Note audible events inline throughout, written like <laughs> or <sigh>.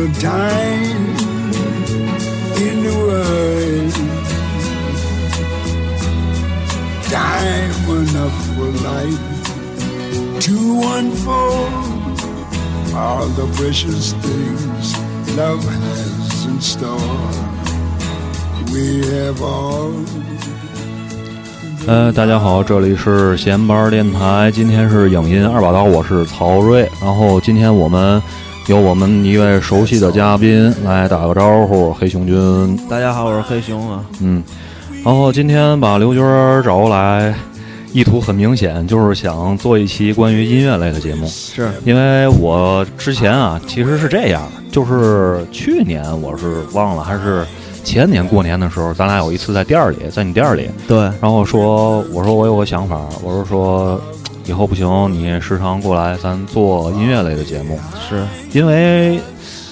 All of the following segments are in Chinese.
The time in the world. Time enough for life to unfold all the precious things love has in store. We have all 呃，大家好，这里是闲班电台，今天是影音二把刀，我是曹睿。然后今天我们有我们一位熟悉的嘉宾来打个招呼，黑熊君。大家好，我是黑熊啊。嗯，然后今天把刘军儿找过来，意图很明显，就是想做一期关于音乐类的节目。是因为我之前啊，其实是这样，就是去年我是忘了还是前年过年的时候，咱俩有一次在店儿里，在你店儿里，对，然后说，我说我有个想法，我是说，以后不行，你时常过来，咱做音乐类的节目，是因为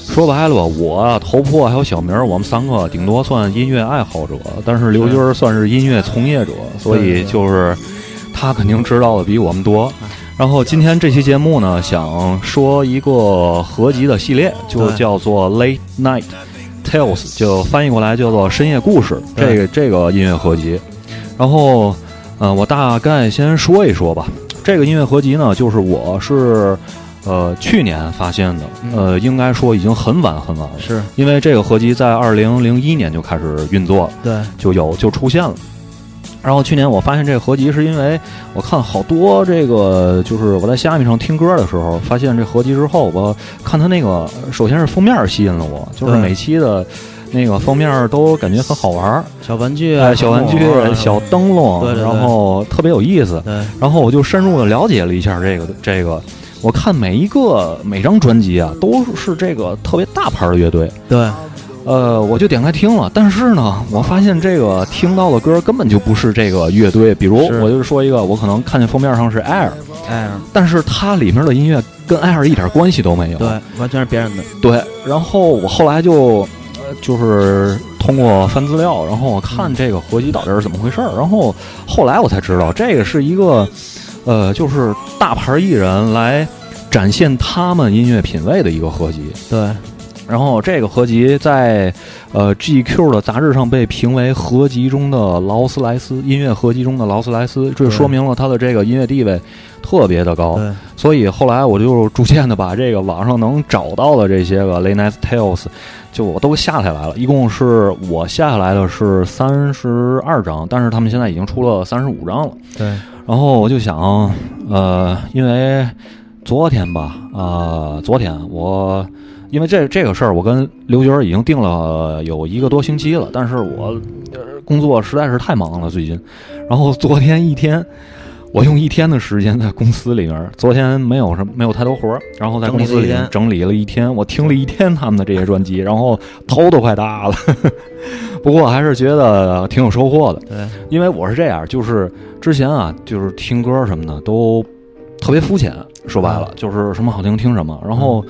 说白了吧，我啊头破还有小明儿，我们三个顶多算音乐爱好者，但是刘军儿算是音乐从业者，所以就是他肯定知道的比我们多。然后今天这期节目呢，想说一个合集的系列，就叫做 Late Night Tales，就翻译过来叫做深夜故事。这个这个音乐合集，然后，嗯、我大概先说一说吧。这个音乐合集呢，就是我是呃去年发现的，呃，应该说已经很晚很晚了，是，因为这个合集在二零零一年就开始运作了，对，就有就出现了。然后去年我发现这个合集，是因为我看好多这个，就是我在虾米上听歌的时候，发现这合集之后，我看它那个，首先是封面吸引了我，就是每期的那个封面都感觉很好玩儿，小玩具小玩具小、小灯笼，对对对然后特别有意思。对，然后我就深入的了解了一下这个这个，我看每一个每张专辑啊，都是这个特别大牌的乐队。对，呃，我就点开听了，但是呢，我发现这个听到的歌根本就不是这个乐队。比如，我就说一个，我可能看见封面上是 Air，哎，但是它里面的音乐跟 Air 一点关系都没有。对，完全是别人的，对，然后我后来就，呃，就是通过翻资料，然后我看这个合集到底是怎么回事儿，然后后来我才知道，这个是一个，呃，就是大牌艺人来展现他们音乐品味的一个合集。对，然后这个合集在呃 GQ 的杂志上被评为合集中的劳斯莱斯音乐合集中的劳斯莱斯，这对说明了他的这个音乐地位特别的高。对，所以后来我就逐渐的把这个网上能找到的这些个 Late Night Tales，就我都下下来了。一共是我下下来的是三十二张，但是他们现在已经出了三十五张了。对，然后我就想，呃，因为昨天吧，呃，昨天我因为这这个事儿，我跟刘军儿已经定了有一个多星期了，但是我、呃、工作实在是太忙了最近，然后昨天一天。我用一天的时间在公司里面，昨天没有什么没有太多活儿，然后在公司里面整理了一天，我听了一天他们的这些专辑，然后头都快大了。<laughs> 不过还是觉得挺有收获的。对，因为我是这样，就是之前啊，就是听歌什么的都特别肤浅，说白了就是什么好听听什么。然后，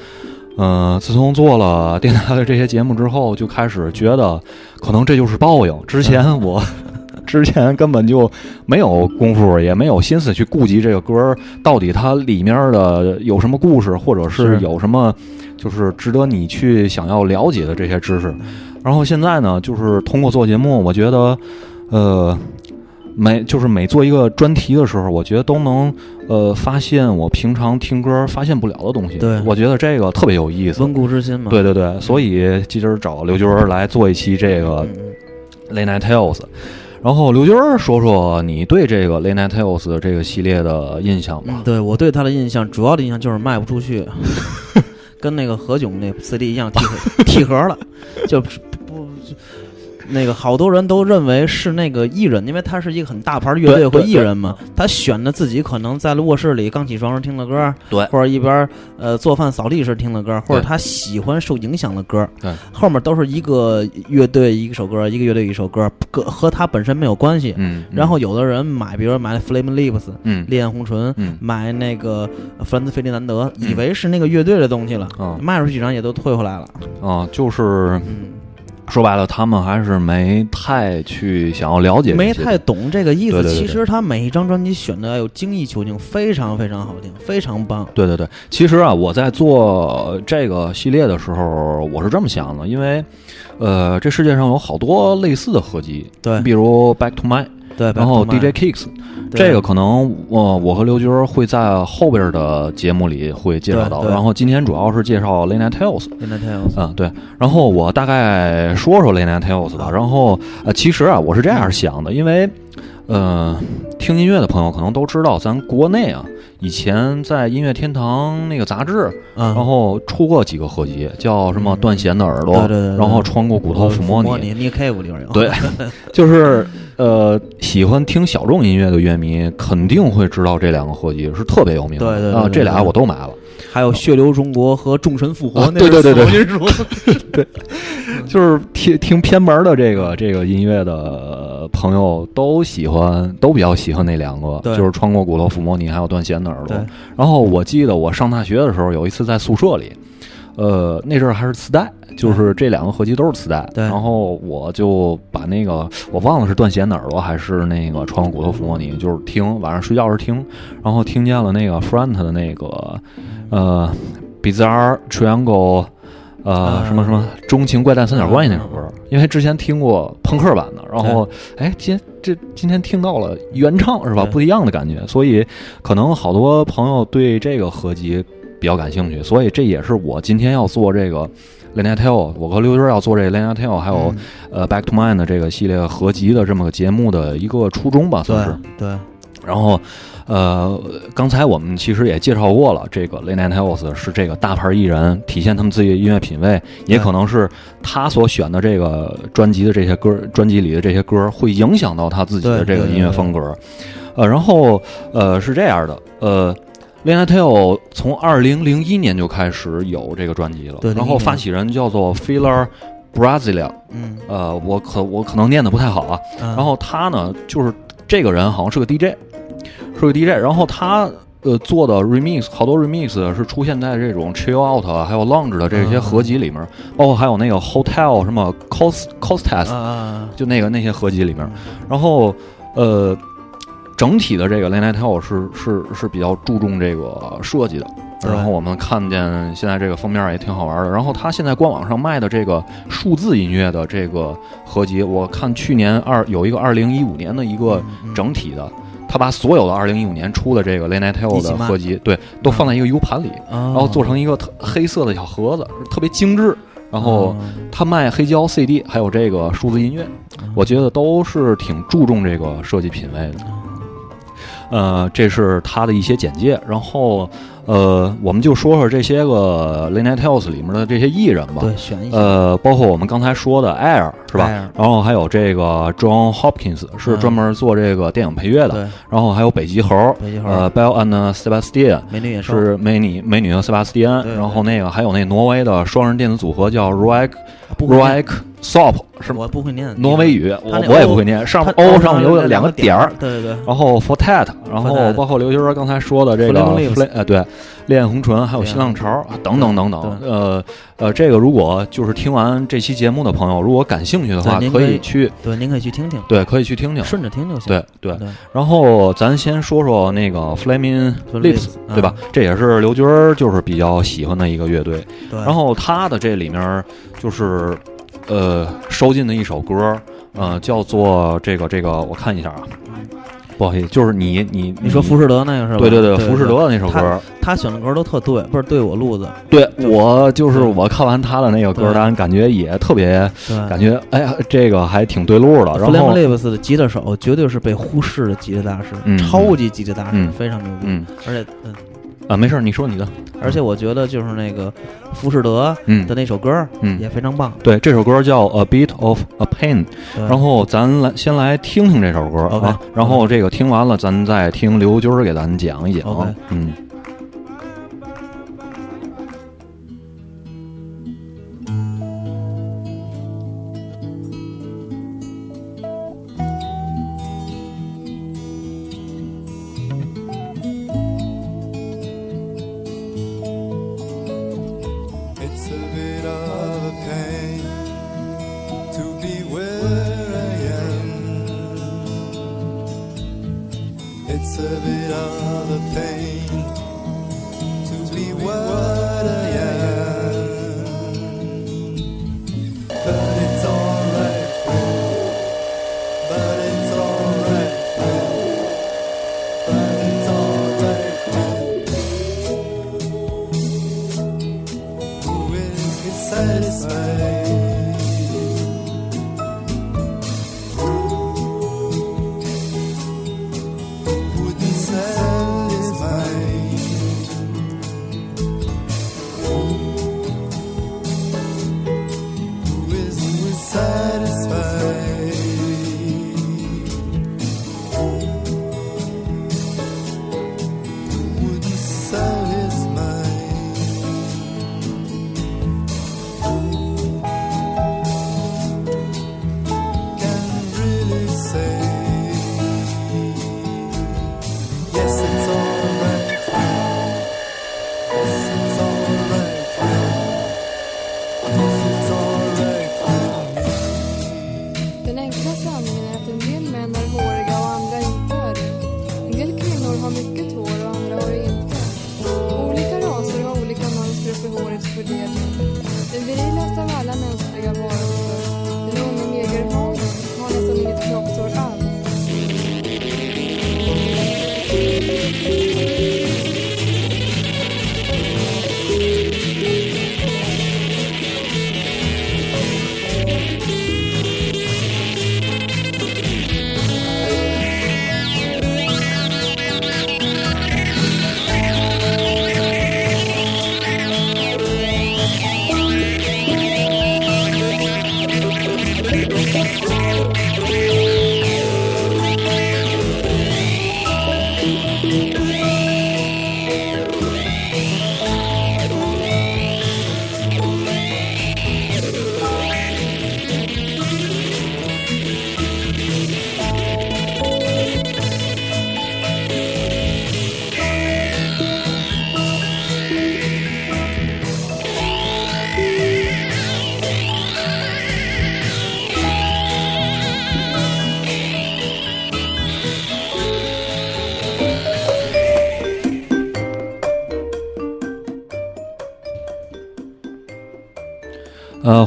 嗯、自从做了电台的这些节目之后，就开始觉得可能这就是报应。之前我。之前根本就没有功夫，也没有心思去顾及这个歌到底它里面的有什么故事，或者是是有什么就是值得你去想要了解的这些知识。然后现在呢，就是通过做节目，我觉得，呃，每就是每做一个专题的时候，我觉得都能呃发现我平常听歌发现不了的东西。对我觉得这个特别有意思。温故知新嘛。对对对，所以今儿找刘军儿来做一期这个 Late Night Tales。然后刘军说说你对这个 Late Night Tales 的这个系列的印象吧，。对我对他的印象，主要的印象就是卖不出去，<laughs> 跟那个何炅那 CD 一样，替替盒了，就不不那个好多人都认为是那个艺人，因为他是一个很大牌的乐队和艺人嘛，他选的自己可能在卧室里刚起床时听的歌，对。或者一边呃做饭扫地时听的歌，或者他喜欢受影响的歌，对，后面都是一个乐队一首歌，一个乐队一首歌，歌和他本身没有关系。嗯，然后有的人买，比如说买 Flame Lips、嗯。烈焰红唇，嗯。买那个呃弗兰兹·费迪南德，以为是那个乐队的东西了，嗯卖出去几张也都退回来了。啊，就是嗯，说白了，他们还是没太去想要了解，没太懂这个意思。对对对其实他每一张专辑选的有精益求精，非常非常好听，非常棒。对对对，其实啊，我在做这个系列的时候，我是这么想的，因为，呃，这世界上有好多类似的合集，对比如 Back to My，对，然后 DJ Kicks，这个可能我我和刘军儿会在后边的节目里会介绍到，然后今天主要是介绍 Late Night Tales。嗯，对，然后我大概说说 Night Tales 吧。然后呃，其实啊，我是这样想的，因为呃，听音乐的朋友可能都知道，咱国内啊，以前在音乐天堂那个杂志，嗯，然后出过几个合集，叫什么《断弦的耳朵》，然后穿过骨头抚摸你，你，你 Cave 里边有。对，就是呃，喜欢听小众音乐的乐迷肯定会知道这两个合集是特别有名的，啊，对对对对这俩我都买了。还有《血流中国》和《众神复活》啊那 <laughs> 对对对金属 <laughs> 就是听听偏门的这个这个音乐的朋友都喜欢，都比较喜欢那两个，对。就是穿过骨头抚摸你，还有断弦的耳朵。然后我记得我上大学的时候，有一次在宿舍里，呃，那阵儿还是磁带，就是这两个合集都是磁带。对。然后我就把那个我忘了是断弦的耳朵还是那个穿过骨头抚摸你，就是听晚上睡觉时听，然后听见了那个 Front 的那个呃 Bizarre Triangle。呃，啊什么什么钟情怪诞三角关系那首歌，因为之前听过朋克版的，然后哎，今这今天听到了原唱是吧？不一样的感觉，所以可能好多朋友对这个合集比较感兴趣，所以这也是我今天要做这个 l e n a t e l 我和刘军要做这个 l e n a t e l 还有、呃 Back to Mind 的这个系列合集的这么个节目的一个初衷吧，算是。对对然后，呃，刚才我们其实也介绍过了，这个 Late Night Tales 是这个大牌艺人体现他们自己的音乐品味，也可能是他所选的这个专辑的这些歌，专辑里的这些歌会影响到他自己的这个音乐风格。呃，然后呃是这样的，呃。Night Tales 从二零零一年就开始有这个专辑了，对然后发起人叫做 Filler Brasilia，嗯，呃，我可我可能念的不太好啊，然然后他呢，就是这个人好像是个 DJ，是个 DJ，然后他呃做的 remix 好多 remix 是出现在这种 chill out 啊还有 lounge 的这些合集里面，包括还有那个 hotel 什么 cost costas，、啊就那个那些合集里面，然后呃。整体的这个 Late Night Tale 是是是比较注重这个设计的，然后我们看见现在这个封面也挺好玩的。然后他现在官网上卖的这个数字音乐的这个合集，我看去年二有一个二零一五年的一个嗯整体的，他把所有的二零一五年出的这个 Late Night Tale 的合集，对，都放在一个 U 盘里，然然后做成一个特黑色的小盒子，特别精致。然后他卖黑胶 CD，还有这个数字音乐，我觉得都是挺注重这个设计品味的。呃，这是他的一些简介，然后呃，我们就说说这些个 Late Night Tales 里面的这些艺人吧。对选一下，呃，包括我们刚才说的 Air 是吧？Air 然后还有这个 John Hopkins 是嗯。专门做这个电影配乐的，对。然后还有北极猴，北极猴呃，Bell and Sebastian 是美女美女和 Sebastian，然后那个还有那挪威的双人电子组合叫念。Roik Sop 是我不会念挪威语，我我也不会念，上面它 O 上面有两个点点儿，对对对，然后 Fortet，然后包括刘军儿刚才说的这个 Lips Flame- 呃对，烈焰红唇，还有新浪潮啊等等等等，呃呃，这个如果就是听完这期节目的朋友，如果感兴趣的话，可以以去对，您可以去听听，对，可以去听听。顺着听就行。对对，然后咱先说说那个 Flaming Lips，Lips，对吧？这也是刘军儿就是比较喜欢的一个乐队。对，然后他的这里面就是呃收进的一首歌，呃叫做这个这个，我看一下啊，不好意思，就是你你你说浮士德那个是吧？对对对，浮士德的那首歌，他选的歌都特对，不是对我路子，对我就是我看完他的那个歌单，感觉也特别对。感觉哎呀，这个还挺对路的。然后 Lips 的吉他手绝对是被忽视的吉他大师，嗯。超级吉他大师，嗯。非常牛逼。嗯，而且，嗯，啊，没事儿，你说你的。而且我觉得就是那个浮士德嗯的那首歌嗯也非常棒。对，这首歌叫《A Bit of a Pain》，然后咱来先来听听这首歌啊，然后这个听完了，咱再听刘军儿给咱讲一讲。嗯。It's a bit of a pain to be what I am.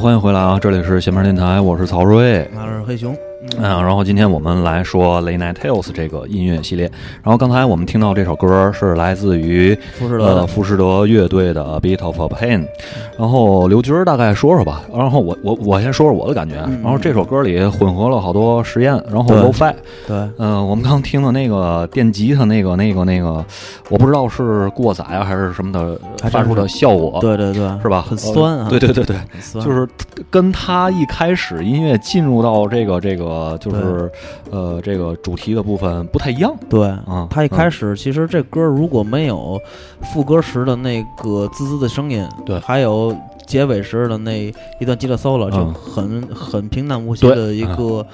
欢迎回来啊！这里是闲门电台，我是曹睿。我是黑熊，嗯，然后今天我们来说《Late Night Tales》这个音乐系列。然后刚才我们听到这首歌是来自于富士德呃富士德乐队的《Beat of a Pain》。然后刘军儿大概说说吧。然后我我我先说说我的感觉。嗯然后这首歌里混合了好多实验，然后对 lo-fi。对，嗯、我们刚听的那个电吉他那个那个那个，我不知道是过载啊还是什么的发出的效果，对对对，是吧？很酸啊，呃对对对对，就是跟他一开始音乐进入到这个这个就是呃这个主题的部分不太一样。对啊他一开始其实这歌如果没有副歌时的那个滋滋的声音，对还有结尾时的那一段吉他 solo，就嗯很很平淡无奇的一个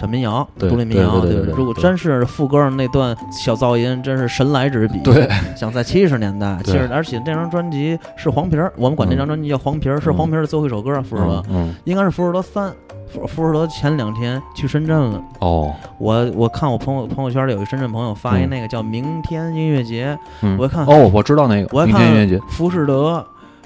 小民谣，对独立民谣。对对对对对对如果真是副歌那段小噪音，真是神来之笔。对，想在七十年代，其对实而且这张专辑是黄皮儿，我们管这张专辑叫黄皮儿，是嗯黄皮儿的最后一首歌，福士德嗯，嗯应该是福士德三。福福士德前两天去深圳了，哦，我我看我朋友朋友圈里有一深圳朋友发一嗯那个叫“明天音乐节”，嗯我一看哦，我知道那个明我一看天音乐节福士德、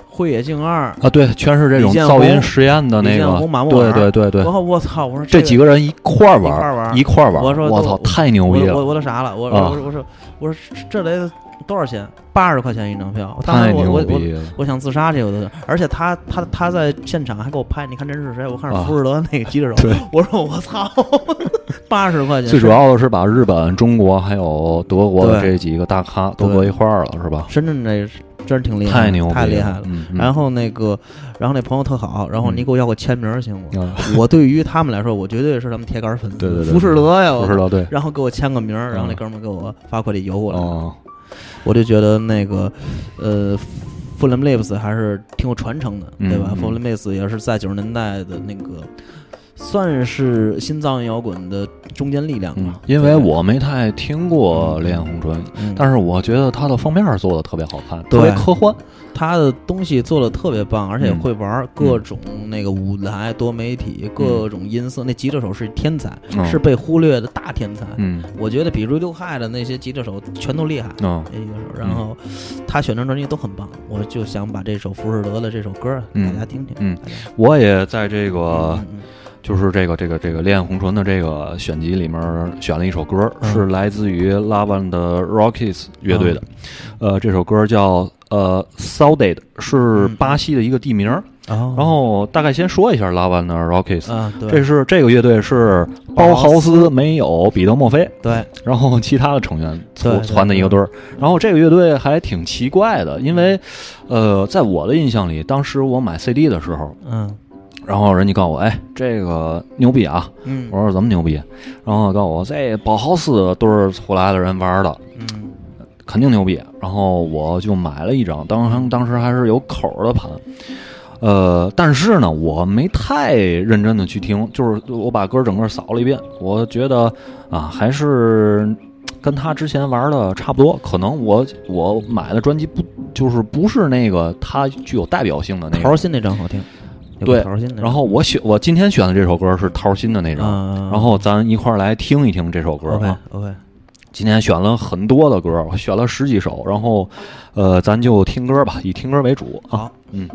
辉野静二、啊，对，全是这种噪音实验的那个对对对对我，我操！我说这个几个人一块儿一块儿玩玩一块儿玩，我说我操，太牛逼了我，我都啥了，我啊我说我说我说这得多少钱？八十块钱一张票，当时我我我。我想自杀去，我都，而且他他他在现场还给我拍，你看这是谁？我看是啊福士德那个吉他手，对我说我操，<laughs> 八十块钱。最主要的是把日本、中国还有德国的这几个大咖都搁一块儿了，是吧？深圳这真是挺厉害，太牛了，太厉害了。嗯，嗯然后那个，然后那朋友特好，然后你给我要个签名行吗？啊，我对于他们来说，我绝对是他们铁杆粉丝。对对对浮士德呀，我不知道对。然后给我签个名，然后那嗯哥们儿给我发快递邮过来，哦，我就觉得那个，呃。f u l l m Lips 还是挺有传承的，对吧嗯 f u l l m Lips 也是在九十年代的那个，算是新藏摇滚的中坚力量嗯吧。，因为我没太听过《烈焰红唇》，嗯，但是我觉得它的封面做的特别好看，特别科幻。他的东西做的特别棒，而且嗯。会玩各种那个舞台、多媒体、各种音色。那吉他手是天才，嗯是被忽略的大天才。嗯。我觉得比 Radiohead 的那些吉他手全都厉害。嗯然后他选张专辑都很棒，我就想把这首浮士德的这首歌儿嗯。大家听听。嗯。我也在这个就是这个这个这个《烈焰红唇》的这个选集里面选了一首歌，嗯。是来自于 Lava 的 Rockies 乐队的，嗯。呃，这首歌叫呃 Saudade，是巴西的一个地名。哦，然后大概先说一下 Lava 的 Rockies，啊，对，这是这个乐队是包豪斯没有彼得墨菲，对 <laughs> 然后其他的成员对组团的一个队儿。然后这个乐队还挺奇怪的，因为呃，在我的印象里，当时我买 CD 的时候，嗯然后人家告诉我，哎，这个牛逼啊！嗯我说怎么牛逼？然后告诉我这包豪斯队儿出来的人玩的，嗯肯定牛逼。然后我就买了一张，当时当时还是有口儿的盘。呃，但是呢，我没太认真的去听，就是我把歌整个扫了一遍，我觉得啊，还是跟他之前玩的差不多。可能我我买的专辑不就是不是那个他具有代表性的那个。桃心那张好听，对个桃心，然后我选我今天选的这首歌是桃心的那张，嗯，然后咱一块儿来听一听这首歌。OK，今天选了很多的歌，我选了十几首，然后，呃，咱就听歌吧，以听歌为主啊。嗯。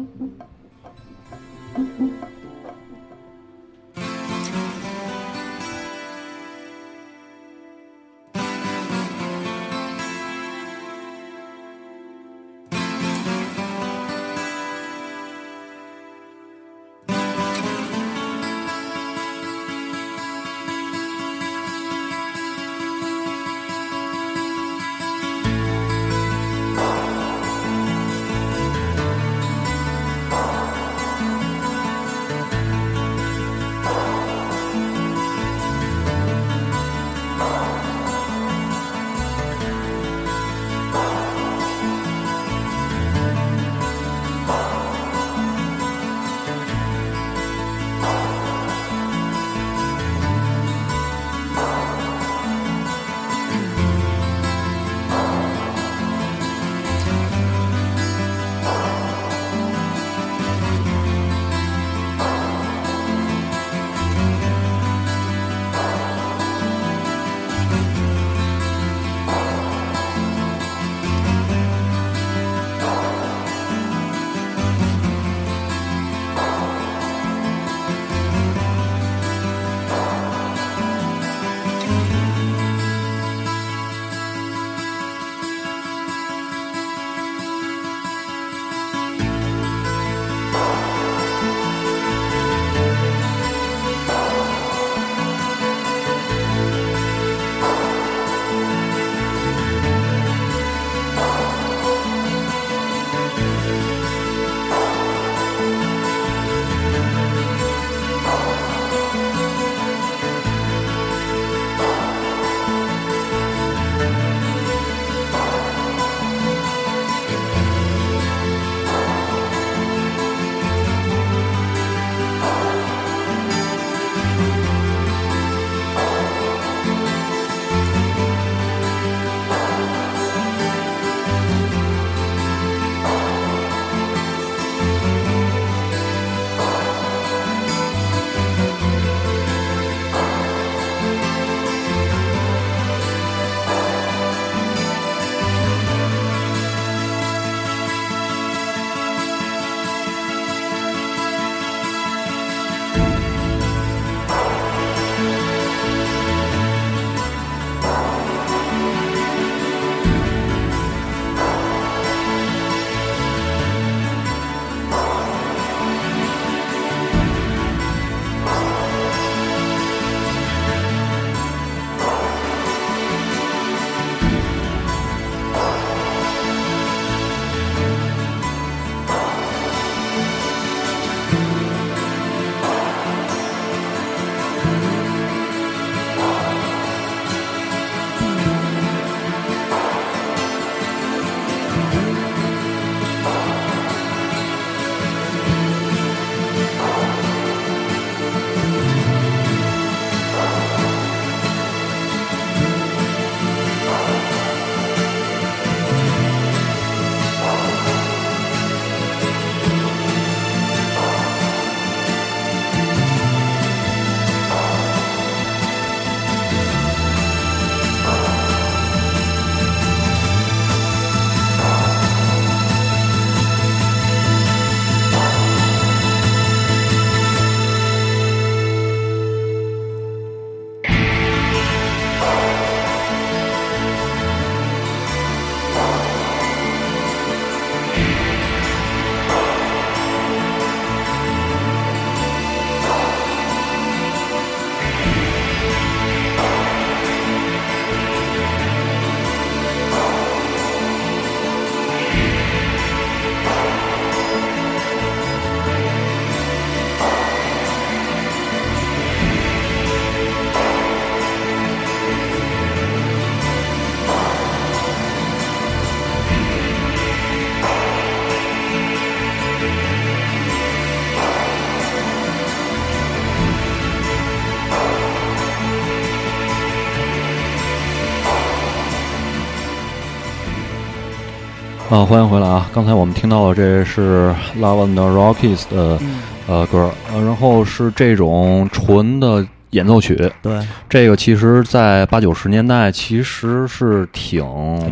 啊，欢迎回来啊！刚才我们听到的这是 Love and the Rockies 的嗯，呃歌，呃，然后是这种纯的演奏曲。对，这个其实，在八九十年代其实是挺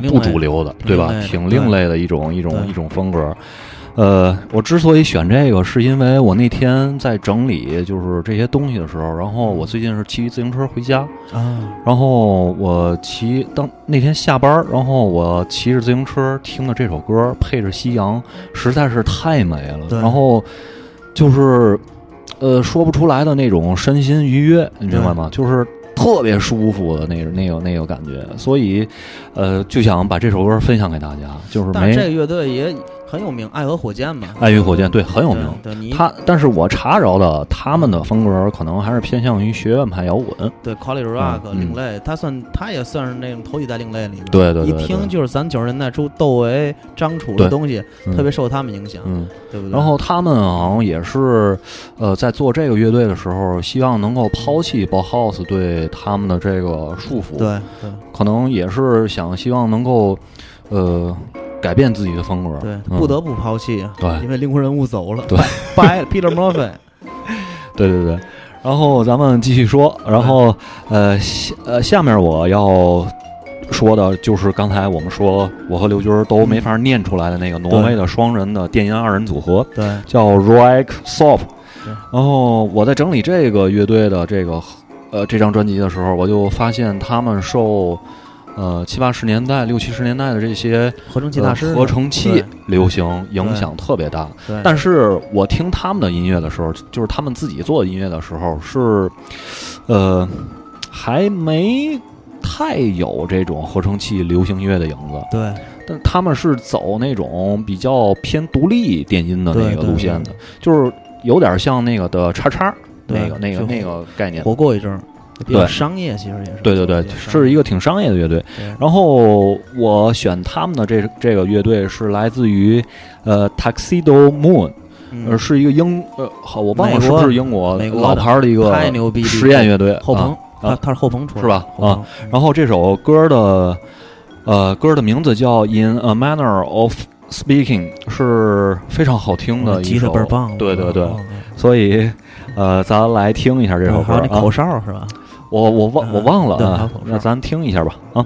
不主流的，对吧？挺另类的一种一种一种风格。呃，我之所以选这个，是因为我那天在整理就是这些东西的时候，然后我最近是骑自行车回家，啊，然后我骑当那天下班儿，然后我骑着自行车听的这首歌，配着夕阳，实在是太美了。然后就是呃说不出来的那种身心愉悦，你明白吗？就是特别舒服的那个那个那个感觉，所以呃就想把这首歌分享给大家，就是没但这个乐队也很有名，爱和火箭嘛，爱与火箭对很有名。对，对他，但是我查着的他们的风格可能还是偏向于学院派摇滚，对 College Rock 嗯另类，他算他也算是那种头几代另类里面，对对对对一听就是咱九十年代初窦唯、张楚的东西，嗯。特别受他们影响，嗯。对不对？然后他们好像也是，呃，在做这个乐队的时候，希望能够抛弃 Bauhaus 对他们的这个束缚，，对对。可能也是想希望能够，呃，改变自己的风格，对，嗯。不得不抛弃啊，对。因为灵魂人物走了，对。掰了 Peter Murphy，<laughs> 对对对。然后咱们继续说，然后呃下呃下面我要说的就是刚才我们说我和刘军儿都没法念出来的那个挪威的双人的电音二人组合，对。叫 Rock Sop 对。然后我在整理这个乐队的这个呃这张专辑的时候，我就发现他们受呃七八十年代、六七十年代的这些合成器大师呃，合成器流行影响特别大。对，但是我听他们的音乐的时候，就是他们自己做的音乐的时候，是呃还没太有这种合成器流行音乐的影子。对但他们是走那种比较偏独立电音的那个路线的，就是有点像那个的叉叉对那个那个那个概念。火过一阵儿，比较对商业，其实也是，对对对，是一个挺商业的乐队。然后我选他们的这这个乐队是来自于呃 Tuxedo Moon，嗯呃是一个英呃好我忘了是不是英国老牌儿的一个太牛逼了实验乐队后朋啊，他他是后朋出来是吧啊然后这首歌的呃歌的名字叫《In a Manner of Speaking》，是非常好听的一吉首，倍儿棒，对对对，哦所以呃咱来听一下这首歌那口。哨是吧？我我忘我忘了啊那咱听一下吧啊。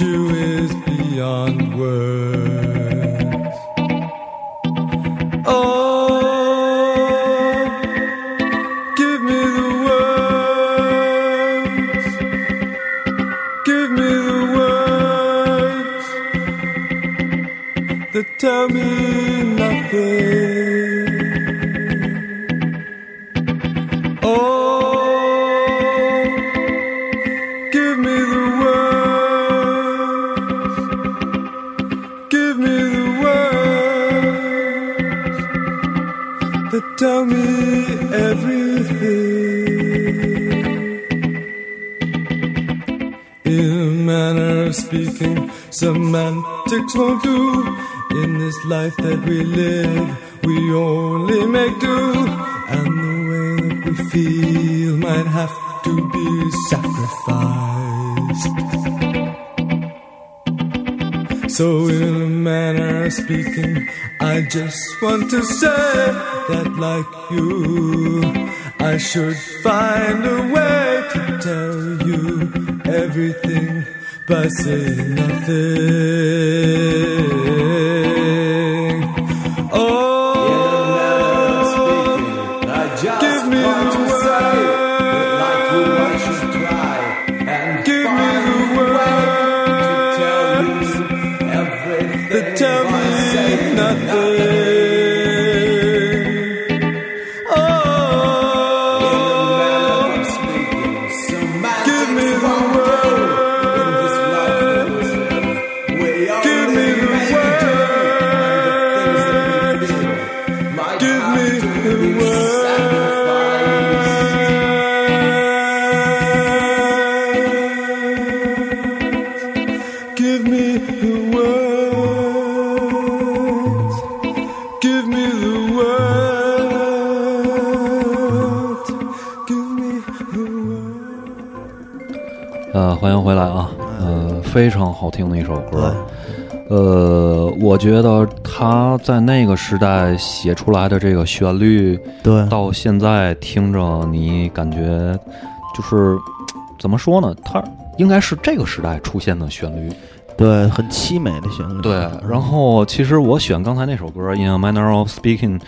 You is beyond words. Won't do. In this life that we live, we only make do. And the way that we feel might have to be sacrificed. So, in a manner of speaking, I just want to say that, like you, I should find a way to tell you everything by saying nothing. 非常好听的一首歌。呃，我觉得他在那个时代写出来的这个旋律，对到现在听着你感觉就是怎么说呢？它应该是这个时代出现的旋律。对，很凄美的旋律。对，然后其实我选刚才那首歌《In a Manner of Speaking》，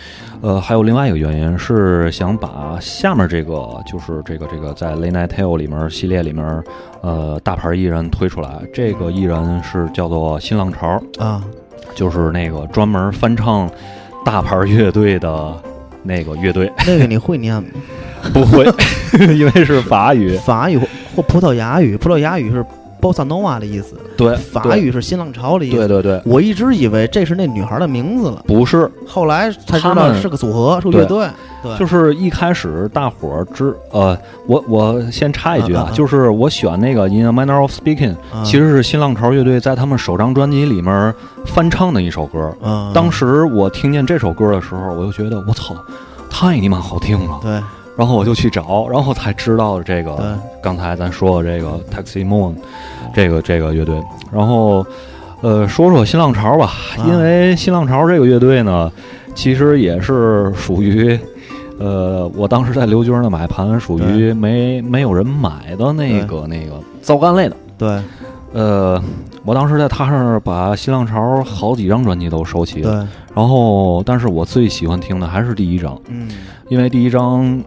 呃，还有另外一个原因是想把下面这个，就是这个这个在《Late Night Tale》里面系列里面，呃，大牌艺人推出来。这个艺人是叫做新浪潮，啊，就是那个专门翻唱大牌乐队的那个乐队。那个你会念吗？<laughs> 不会，<laughs> 因为是法语。法语或或葡萄牙语，葡萄牙语是 bossa nova 的意思，对，法语是新浪潮的意思。对对对，我一直以为这是那女孩的名字了，不是，后来才知道是个组合，是乐队。对，就是一开始大伙儿知呃，我我先插一句啊，就是我选那个《In a Manner of Speaking》，啊其实是新浪潮乐队在他们首张专辑里面翻唱的一首歌。嗯，当时我听见这首歌的时候，我就觉得我操，太你妈好听了。对然后我就去找，然后才知道这个刚才咱说的这个 Taxi Moon 这个这个乐队。然后呃，说说新浪潮吧，啊。因为新浪潮这个乐队呢，其实也是属于。呃，我当时在刘军那买盘属于没没有人买的那个那个糟干类的。对。呃，我当时在他那儿把新浪潮好几张专辑都收齐了，对，然后但是我最喜欢听的还是第一张，嗯。因为第一张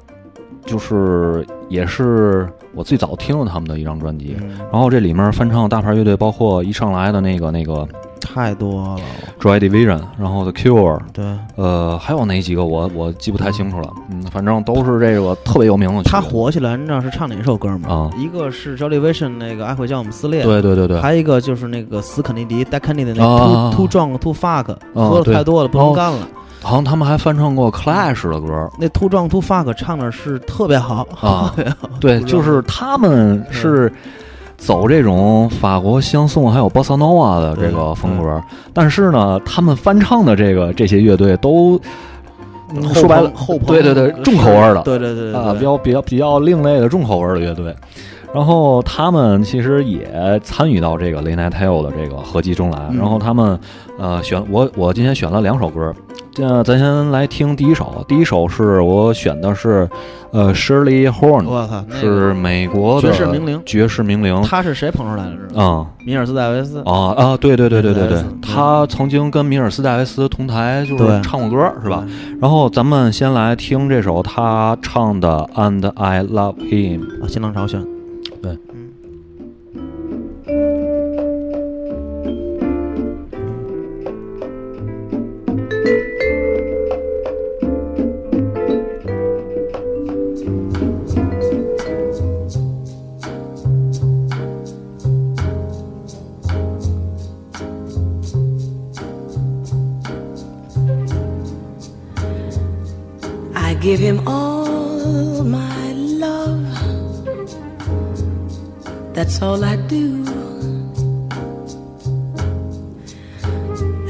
就是也是我最早听了他们的一张专辑。嗯，然后这里面翻唱大牌乐队，包括一上来的那个那个太多了。Joy Division，然后 The Cure，对，呃，还有哪几个我我记不太清楚了。嗯，反正都是这个特别有名的。他火起来，你知道是唱哪首歌吗？啊一个是 Jolly Vision 那个《爱会将我们撕裂》，对对对对，还有一个就是那个斯肯尼迪 d 肯尼 Kennedy 那个 Too Too Drunk Too Fuck，啊喝的太多了不能干了。好像他们还翻唱过 Clash 的歌。那 Too Drunk Too Fuck 唱的是特别好。啊，<laughs> 对，就是他们是走这种法国香颂还有波萨诺瓦的这个风格，但是呢，他们翻唱的这个这些乐队都说白了，对对对，重口味的，对对对对啊，比较比较比较另类的重口味的乐队。然后他们其实也参与到这个雷奈泰欧的这个合集中来。嗯然后他们呃选我我今天选了两首歌，这咱先来听第一首。第一首是我选的是呃 Shirley Horn，我操，是美国的爵士名伶爵士名伶。他是谁捧出来的？知道吗？嗯米尔斯戴维斯。啊啊，对对对对对对他曾经跟米尔斯戴维斯同台，就是唱过歌，是吧？然后咱们先来听这首他唱的《And I Love Him》。啊，新浪潮选。Give him all my love. That's all I do.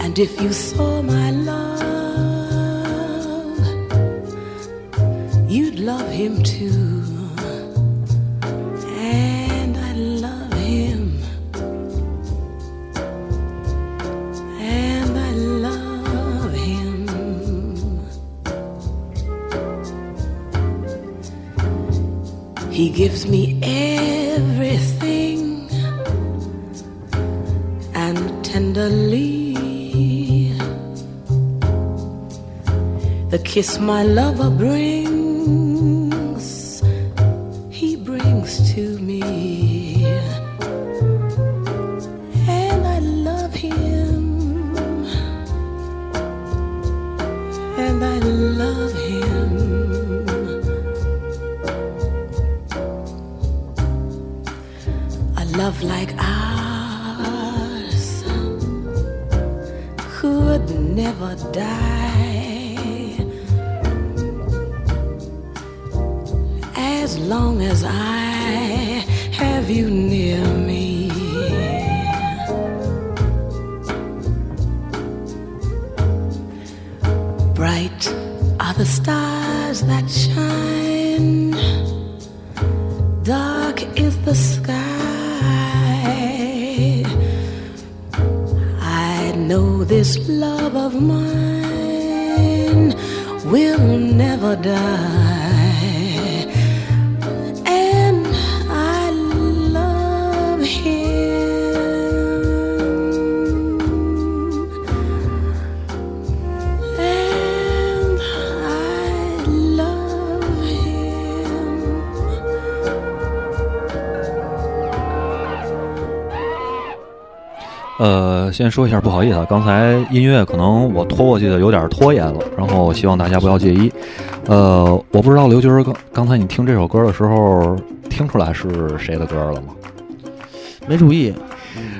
And if you saw my love, you'd love him too. He gives me everything and tenderly the kiss my lover brings, 先说一下，不好意思啊，刚才音乐可能我拖过去的有点拖延了，然后希望大家不要介意。呃，我不知道刘军儿刚刚才你听这首歌的时候，听出来是谁的歌了吗？没注意，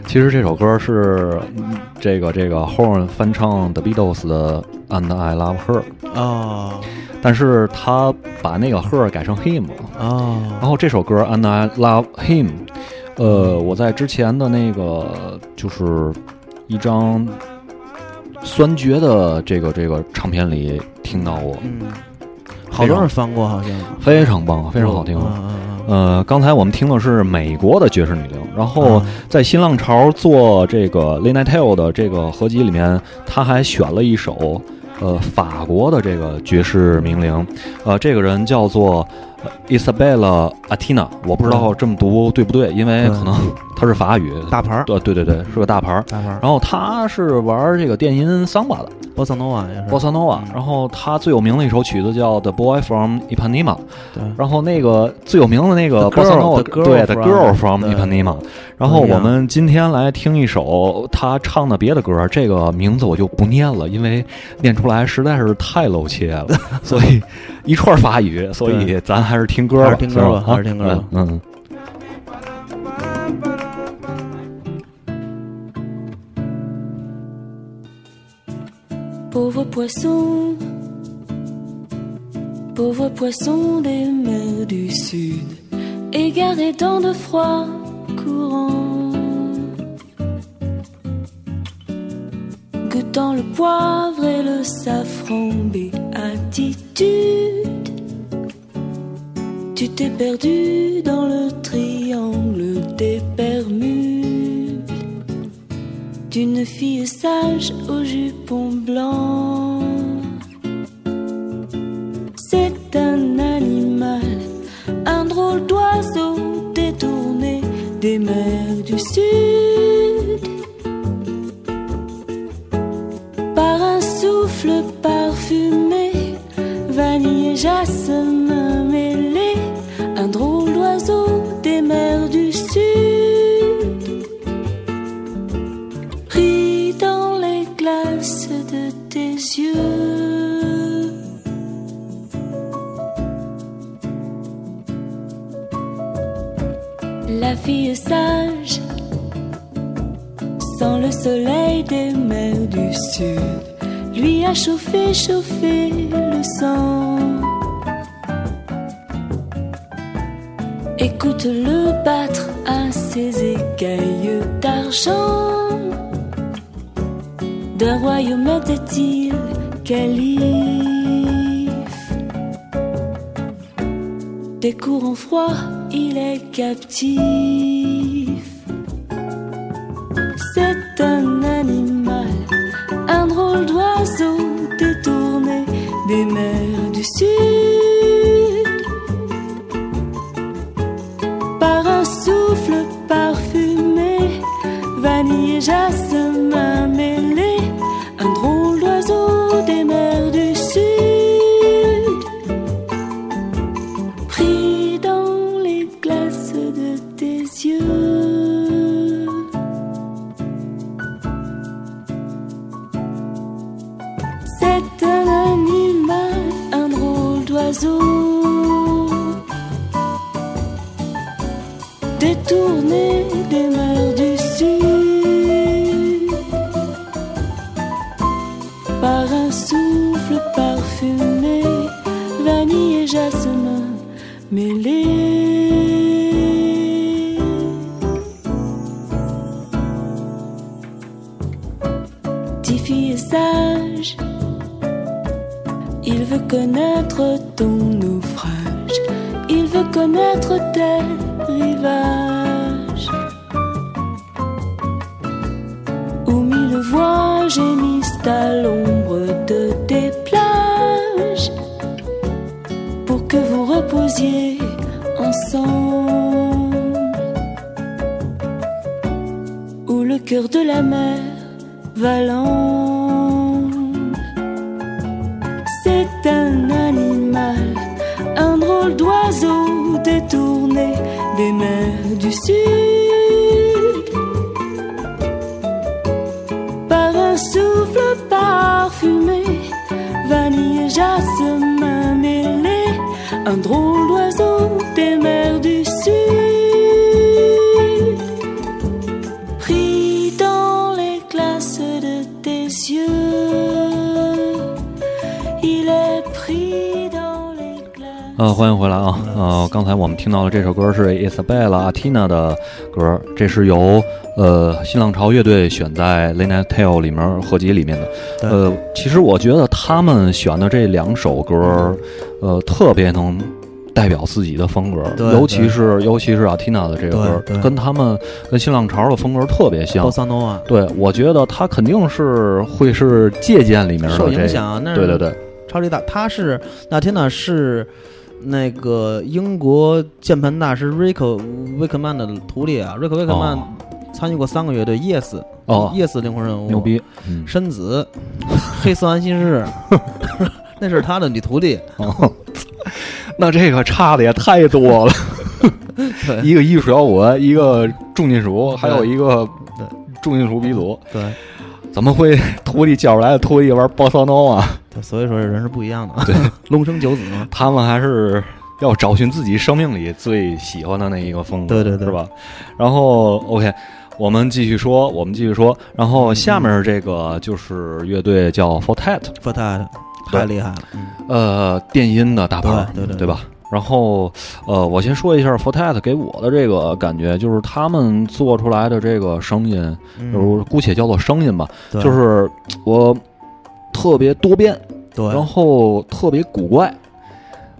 其实这首歌是嗯这个这个 Horn 翻唱 The Beatles 的《And I Love Her》，哦但是他把那个 Her 改成 Him 啊。哦，然后这首歌《And I Love Him》，呃，我在之前的那个就是一张酸爵的这个这个唱片里听到过，嗯，好多人翻过，好像。非常棒，非常好听。嗯嗯嗯呃，刚才我们听的是美国的爵士女伶，然后嗯。在新浪潮做这个 Lena Tail 的这个合集里面，他还选了一首呃法国的这个爵士名伶，呃，这个人叫做呃 Isabella Atina，我不知道这么读对不对，因为嗯可能他是法语，大牌儿。对对对对，是个大牌儿。大牌儿，然后他是玩这个电音桑巴的波萨诺瓦也是，波萨诺瓦，然后他最有名的一首曲子叫《The Boy from Ipanema》，对，然后那个最有名的那个波萨诺瓦对，《The Girl from Ipanema》。然后我们今天来听一首他唱的别的歌，这个名字我就不念了，因为念出来实在是太露怯了，所以一串法语，所以 <laughs> 咱还是听歌吧，还是听歌吧吧？还是听歌吧。嗯。嗯 Pauvre poisson, pauvre poisson des mers du sud, égaré dans de froids courants, goûtant le poivre et le safran, béatitude. Tu t'es perdu dans le triangle des Bermudes d'une fille sage au jupon blanc. C'est un animal, un drôle d'oiseau détourné des mers du sud. Par un souffle parfumé, vanille et jasmin chauffé, chauffé le sang. Écoute-le battre à ses écailles d'argent. D'un royaume était-il calife? Des courants froids, il est captif. Voix gémissent à l'ombre de tes plages Pour que vous reposiez ensemble Où le cœur de la mer Valente. C'est un animal, un drôle d'oiseau détourné des mers du sud. Un drôle d'oiseau des mers du 欢迎回来啊！呃，刚才我们听到的这首歌是 Isabella Atina 的歌，这是由呃新浪潮乐队选在《Late Night Tale》里面合集里面的。呃，其实我觉得他们选的这两首歌，呃，特别能代表自己的风格，尤其是尤其是 Atina 的这个歌跟他们跟新浪潮的风格特别像对，我觉得他肯定是会是借鉴里面的受影响，对对对，超级大。他是那天呢是那个英国键盘大师克曼的徒弟啊曼哦。参与过三个乐队，Yes 哦。Yes 灵魂人物牛逼，嗯，深紫、黑色安息日，<laughs> 那是他的女徒弟。哦，那这个差的也太多了。对。一个艺术摇滚，一个重金属，还有一个重金属鼻祖，对怎么会徒弟教出来的徒弟玩波萨诺啊？所以说人是不一样的。对，<laughs> 龙生九子嘛。他们还是要找寻自己生命里最喜欢的那一个风格，对对对是吧？然后 OK，我们继续说，我们继续说，然后下面这个就是乐队叫 Fortet，f o r t a 太厉害了。嗯，呃，电音的大牌，对对对对吧？然后，呃，我先说一下 Fortet 给我的这个感觉，就是他们做出来的这个声音，嗯就是姑且叫做声音吧，对就是我特别多变，对，然后特别古怪。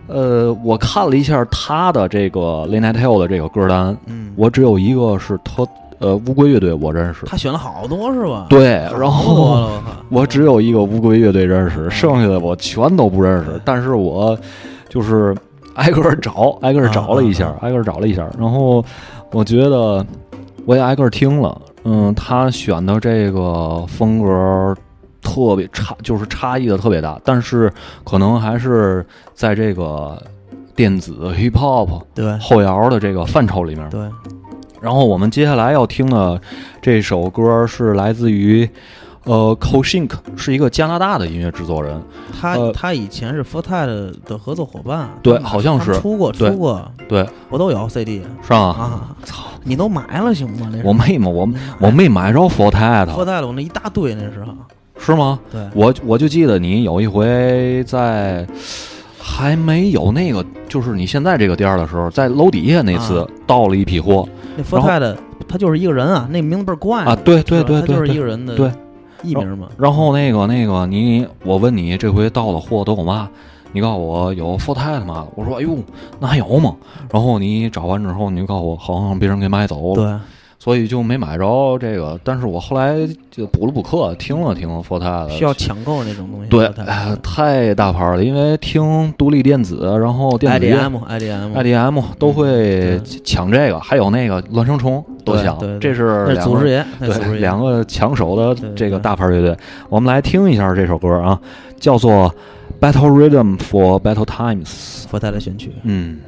呃，我看了一下他的这个《Late Night Tale》的这个歌单，嗯，我只有一个是他呃乌龟乐队我认识，他选了好多是吧？对，然后我只有一个乌龟乐队认识，剩下的我全都不认识。但是我就是挨个儿找，挨个儿找了一下啊，挨个儿找了一下，然后我觉得我也挨个儿听了，嗯，他选的这个风格特别差，就是差异的特别大，但是可能还是在这个电子 hip hop 对。后摇的这个范畴里面。对，然后我们接下来要听的这首歌是来自于呃 c o s h i n k 是一个加拿大的音乐制作人。他呃他以前是 f o r t a 的合作伙伴，对好像是出过出过，对，我都有 CD 是吧？啊。操，你都买了行吗？那我没嘛，我我没买着 f o r t e f o r t a 我那一大堆那时候，是吗？对我我就记得你有一回在还没有那个，就是你现在这个店儿的时候，在楼底下那次啊到了一批货那 f o r t a 的他就是一个人啊，那名字倍儿怪啊，对对是吧他就是对对对一个人的对艺名嘛。然后那个那个你，我问你这回到了货都有嘛？你告诉我有 r t e 嘛？我说哎呦，那还有吗？然后你找完之后，你就告诉我好像别人给买走了，对，所以就没买着这个。但是我后来就补了补课，听了听 f o r t e 需要抢购那种东西。对，哎太大牌了，因为听独立电子，然后电子乐 IDM IDM IDM 都会抢这个，还有那个孪生虫都强对对，对这是祖师爷，对两个抢手的这个大牌乐队。我们来听一下这首歌啊，叫做《Battle Rhythm for Battle Times》。佛泰的选曲。嗯。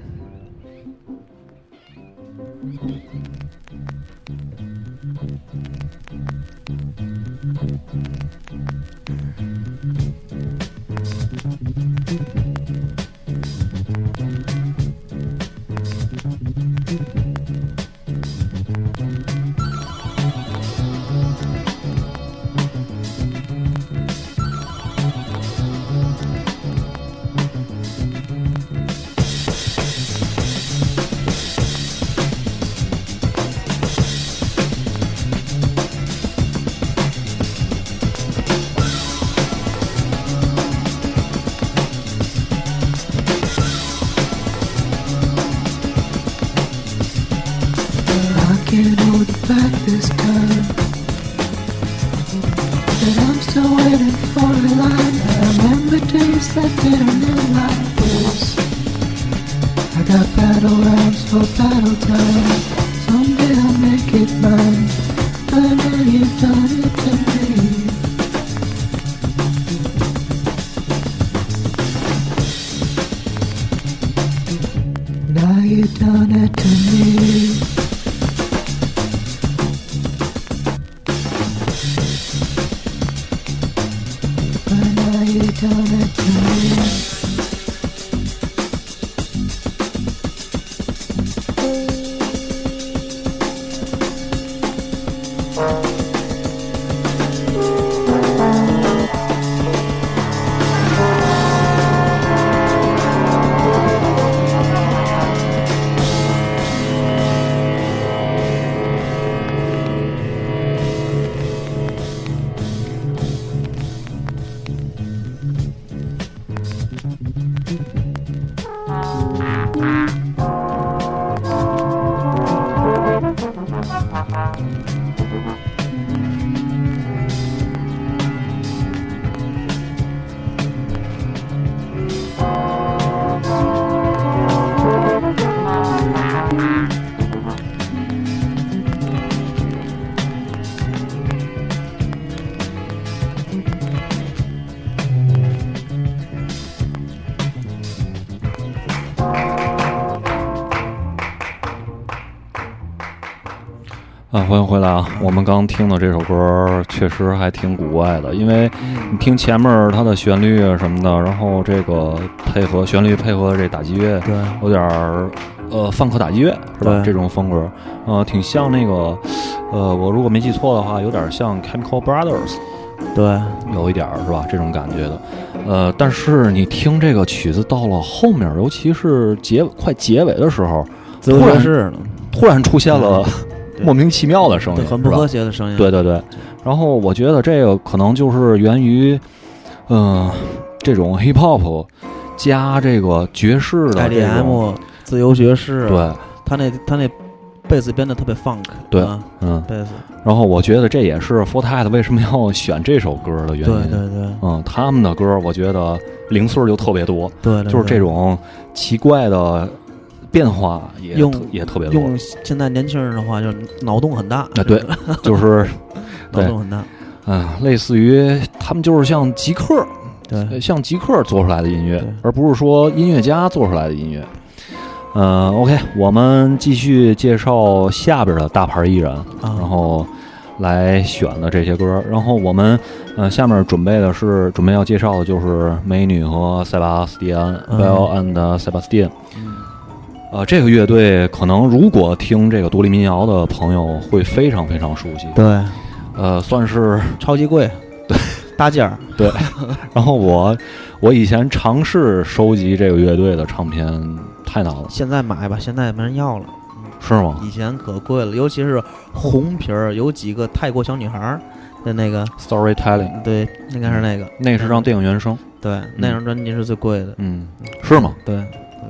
来啊！我们刚听的这首歌确实还挺古怪的，因为你听前面它的旋律啊什么的，然后这个配合旋律配合这打击乐，对有点儿呃放克打击乐是吧？这种风格，呃，挺像那个呃，我如果没记错的话，有点像 Chemical Brothers，对，有一点儿是吧？这种感觉的，呃，但是你听这个曲子到了后面，尤其是结快结尾的时候，突然是，突然出现了对莫名其妙的声音，很不和谐的声音。对对对，然后我觉得这个可能就是源于，嗯、这种 hip hop 加这个爵士的，，IDM 自由爵士，对，他那他那贝斯编的特别 funk，对啊嗯，贝斯，然后我觉得这也是 f o r t i t 为什么要选这首歌的原因。对对对。嗯，他们的歌我觉得零碎就特别多，对，对。就是这种奇怪的变化也用也特别多。用现在年轻人的话，<laughs> 就是脑洞很大，啊，对，就是对脑洞很大，嗯，类似于他们就是像极客，对呃像极客做出来的音乐，而不是说音乐家做出来的音乐。嗯、o k 我们继续介绍下边的大牌艺人，啊然后来选的这些歌。然后我们呃下面准备的是准备要介绍的就是美女和塞巴斯蒂安嗯 （Bell and Sebastian）。嗯呃，这个乐队可能如果听这个独立民谣的朋友会非常非常熟悉，对，呃，算是 <laughs> 超级贵，对，搭件儿，对，<laughs> 然后我我以前尝试收集这个乐队的唱片，太难了，现在买吧，现在没人要了，是吗以前可贵了，尤其是红皮儿，有几个泰国小女孩儿的那个，？Storytelling，对，应该是那个，那是张电影原声，对，那张专辑是最贵的，嗯，是吗？对，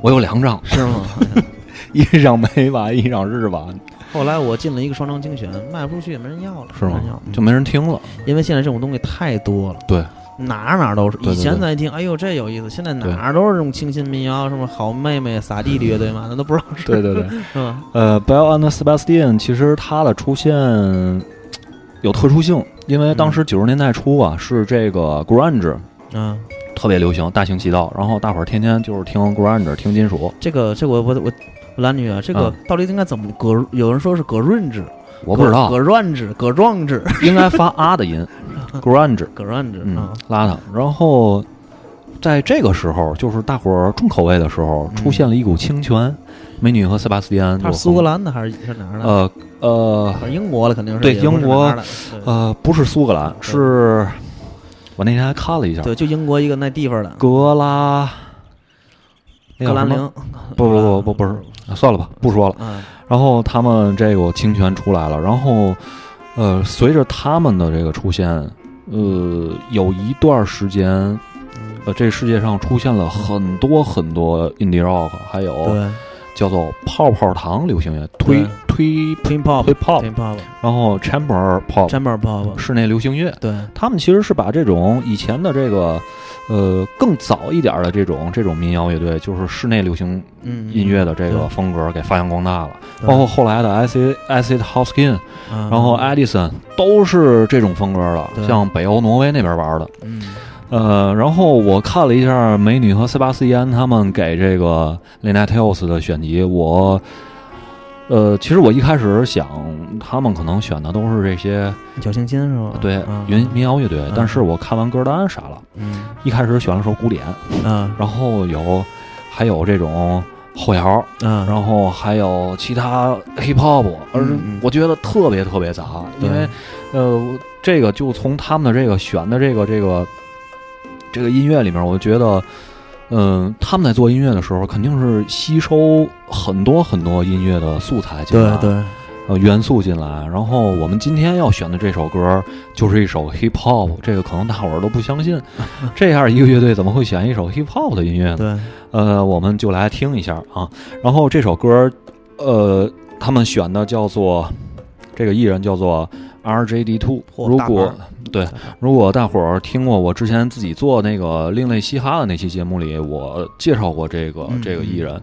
我有两张，是吗？<laughs> 一张美版，一张日版，后来我进了一个双张精选，卖不出去也，没人要了，是吗？就没人听了。因为现在这种东西太多了。对，哪儿哪儿都是。以前咱一听，哎呦这有意思，现在哪儿都是这种清新民谣，什么好妹妹、撒弟弟乐队嘛，那都不知道是对对对，<laughs> 是吧？呃，Bell and Sebastian 其实它的出现有特殊性，因为当时九十年代初啊，是这个 grunge 嗯，特别流行，大行其道，然后大伙儿天天就是听 grunge，听金属。这个这个我我我我男女啊，这个嗯到底应该怎么葛？有人说是葛润制，我不知道葛，润制、葛壮制、应该发啊的音，<laughs> grunge，葛润制嗯啊，，邋遢。然后在这个时候，就是大伙儿重口味的时候，嗯出现了一股清泉，美女和塞巴斯蒂安他就是苏格兰的还是是哪儿的？呃呃英国的肯定是对英国呃，不是苏格兰，是我那天还看了一下，对，就英国一个那地方的。格拉，格兰林，不不不不不是，算了吧，不说了。嗯。然后他们这个清泉出来了，然后呃，随着他们的这个出现，呃，有一段时间，呃，这世界上出现了很多很多 indie rock，还有对叫做泡泡糖流行乐，推推 Pop 推 pop，Twin Pop 然后 chamber pop Chamber Pop，室内流行乐，对，他们其实是把这种以前的这个，呃，更早一点的这种这种民谣乐队，就是室内流行嗯，音乐的这个风格给发扬光大了，对。包括后来的 House King，嗯然后 Edison 都是这种风格的，像北欧挪威那边玩的。嗯呃，然后我看了一下美女和塞巴斯蒂安他们给这个 Lena Tales 的选集，我。呃，其实我一开始想，他们可能选的都是这些小清新是吧？对嗯。民民谣乐队，嗯。但是我看完歌单傻了，嗯。一开始选了首古典，嗯。然后有还有这种后摇，嗯，然后还有其他 hip hop，而我觉得特别特别杂，对因为呃，这个就从他们的这个选的这个这个这个音乐里面，我觉得。嗯，他们在做音乐的时候，肯定是吸收很多很多音乐的素材进来，对对，呃元素进来。然后我们今天要选的这首歌就是一首 hip hop，这个可能大伙儿都不相信，<laughs> 这样一个乐队怎么会选一首 hip hop 的音乐呢？对，呃，我们就来听一下啊。然后这首歌，呃，他们选的叫做这个艺人叫做 RJD Two。如果对，如果大伙儿听过我之前自己做那个另类嘻哈的那期节目里，我介绍过这个、嗯这个艺人，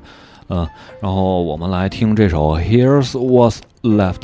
嗯、然后我们来听这首 Here's What's Left。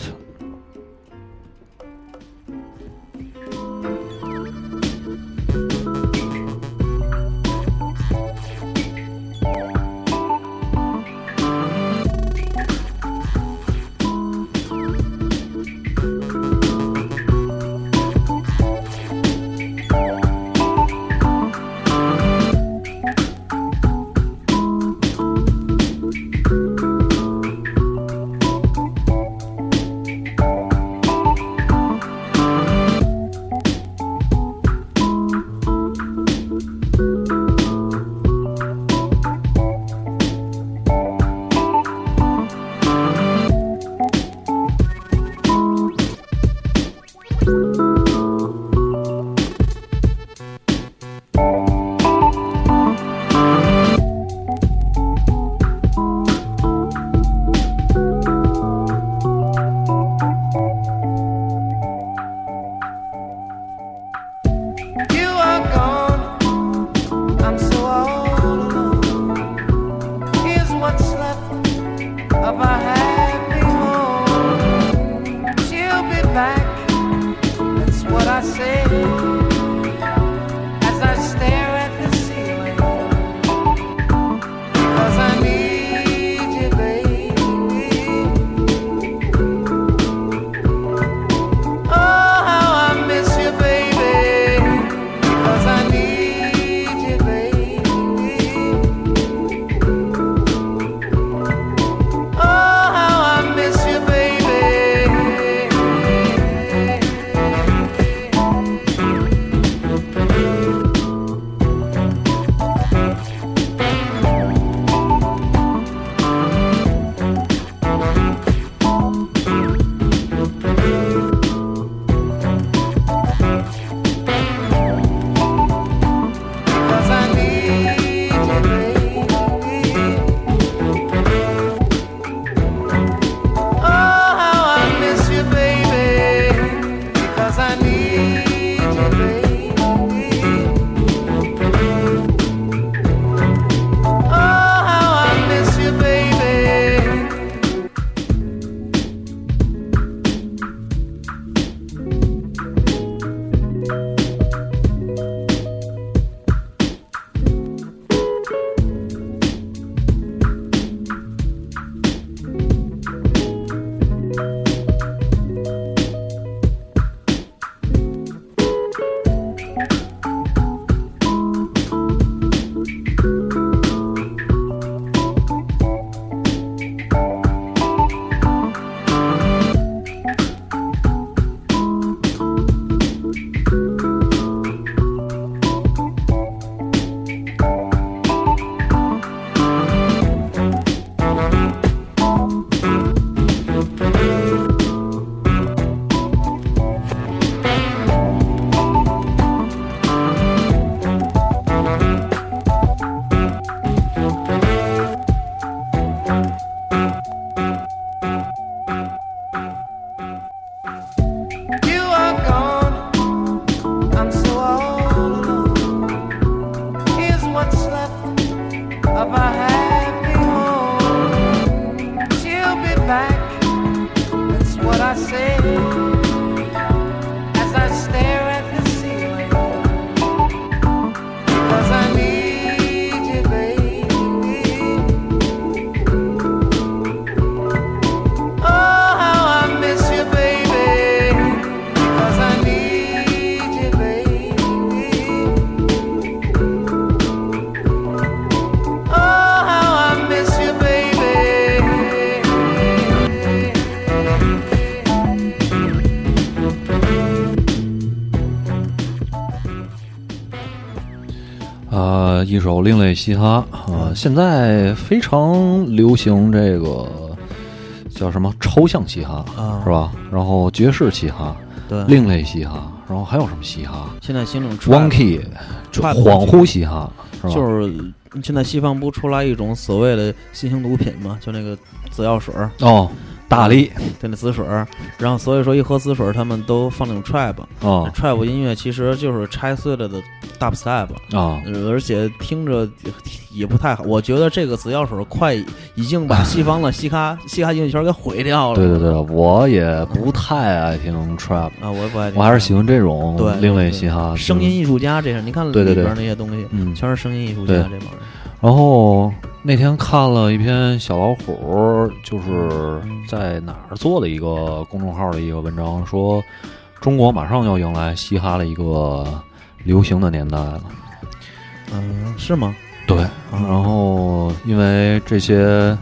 首另类嘻哈啊，现在非常流行这个叫什么抽象嘻哈啊是吧？然后爵士嘻哈，对另类嘻哈，然后还有什么嘻哈现在形容？Wonky，trap 恍惚嘻哈是吧？就是现在西方不出来一种所谓的新型毒品嘛，就那个紫药水儿，哦，大力对那紫水儿，然后所以说一喝紫水儿，他们都放那种 trap。啊 trap 音乐其实就是拆碎了的 dubstep，啊呃而且听着也不太好。我觉得这个紫药水快已经把西方的嘻哈嘻哈音乐圈给毁掉了。对对对，我也不太爱听 trap，啊，我也不爱听。我还是喜欢这种对另类对嘻哈，声音艺术家这样，你看里边那些东西，嗯全是声音艺术家这帮人。然后那天看了一篇小老虎，就是在哪儿做的一个公众号的一个文章，说中国马上要迎来嘻哈的一个流行的年代了。嗯，是吗？对，然后因为这些，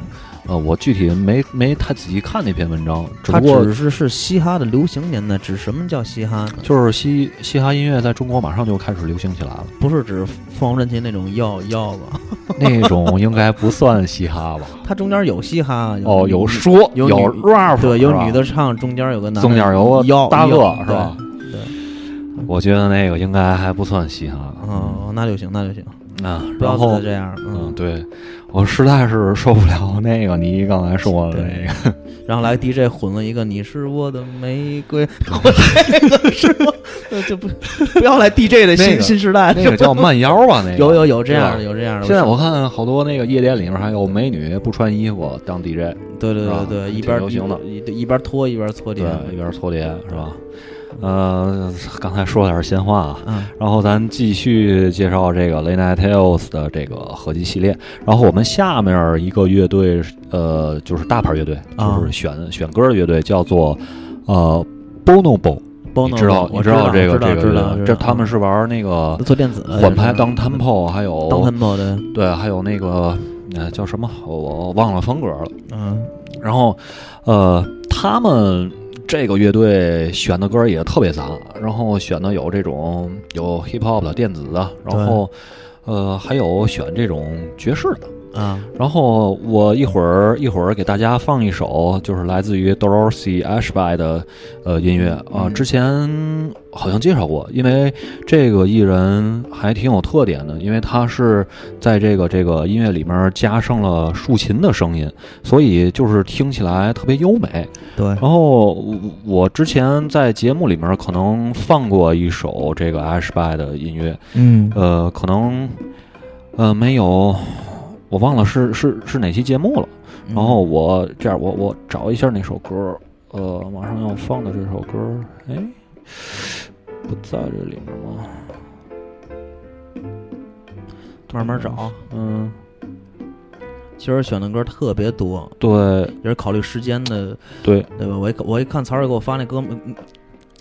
呃，我具体没没太仔细看那篇文章，只它不过只是是嘻哈的流行年代，指什么叫嘻哈呢？就是嘻嘻哈音乐在中国马上就开始流行起来了。不是指凤凰传奇那种要要吧？<laughs> 那种应该不算嘻哈吧？它中间有嘻哈，哦，有说有有 rap，对，有女的唱，中间有个男的，中间有个腰大哥是吧？对，我觉得那个应该还不算嘻哈哦，那就行，那就行，啊。不要然后再这样，嗯，嗯。对我实在是受不了那个你刚才说的那个，<laughs> 然后来 DJ 混了一个“你是我的玫瑰 <laughs> ”，我这个是吗？呃就不不要来 DJ 的新那个新时代，那个叫慢摇吧？那个有有有这样的，有这样的。现在我看好多那个夜店里面还有美女不穿衣服当 DJ，对对对对，一挺边流行的一一边脱一边搓碟，，一边搓碟是吧？呃，刚才说了点闲话啊，嗯然后咱继续介绍这个 Late Night Tales 的这个合集系列。然后我们下面一个乐队，呃，就是大牌乐队，啊就是选选歌的乐队，叫做呃 Bonobo。Bonobo，你知道我你知道这个这个？知道这他们是玩那个做电子的缓拍当 tempo，还有当 tempo 的，对，还有那个呃叫什么？我我忘了风格了。嗯然后，呃，他们这个乐队选的歌也特别杂，然后选的有这种有 hip hop 的、电子的，然后呃还有选这种爵士的。啊然后我一会儿一会儿给大家放一首，就是来自于 Dorothy Ashby 的呃音乐。啊、嗯。之前好像介绍过，因为这个艺人还挺有特点的，因为他是在这个这个音乐里面加上了竖琴的声音，所以就是听起来特别优美。对。然后我我之前在节目里面可能放过一首这个 Ashby 的音乐，嗯。呃，可能呃没有，我忘了是是是哪期节目了。嗯然后我这样，我我找一下那首歌，呃，马上要放的这首歌，哎，不在这里面吗？慢慢找。嗯，其实选的歌特别多，对也是考虑时间的，对对吧？我一我一看曹儿给我发那歌嗯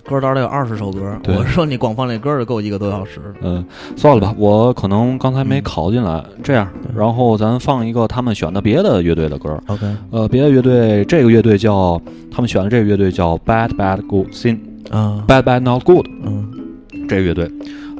歌单里有二十首歌，对我说你光放这歌就够一个多小时。嗯，算了吧，我可能刚才没嗯考进来。这样，然后咱放一个他们选的别的乐队的歌。OK，呃，别的乐队，这个乐队叫他们选的这个乐队叫 Bad Bad Good Sin 啊，Bad Bad Not Good。嗯这个乐队，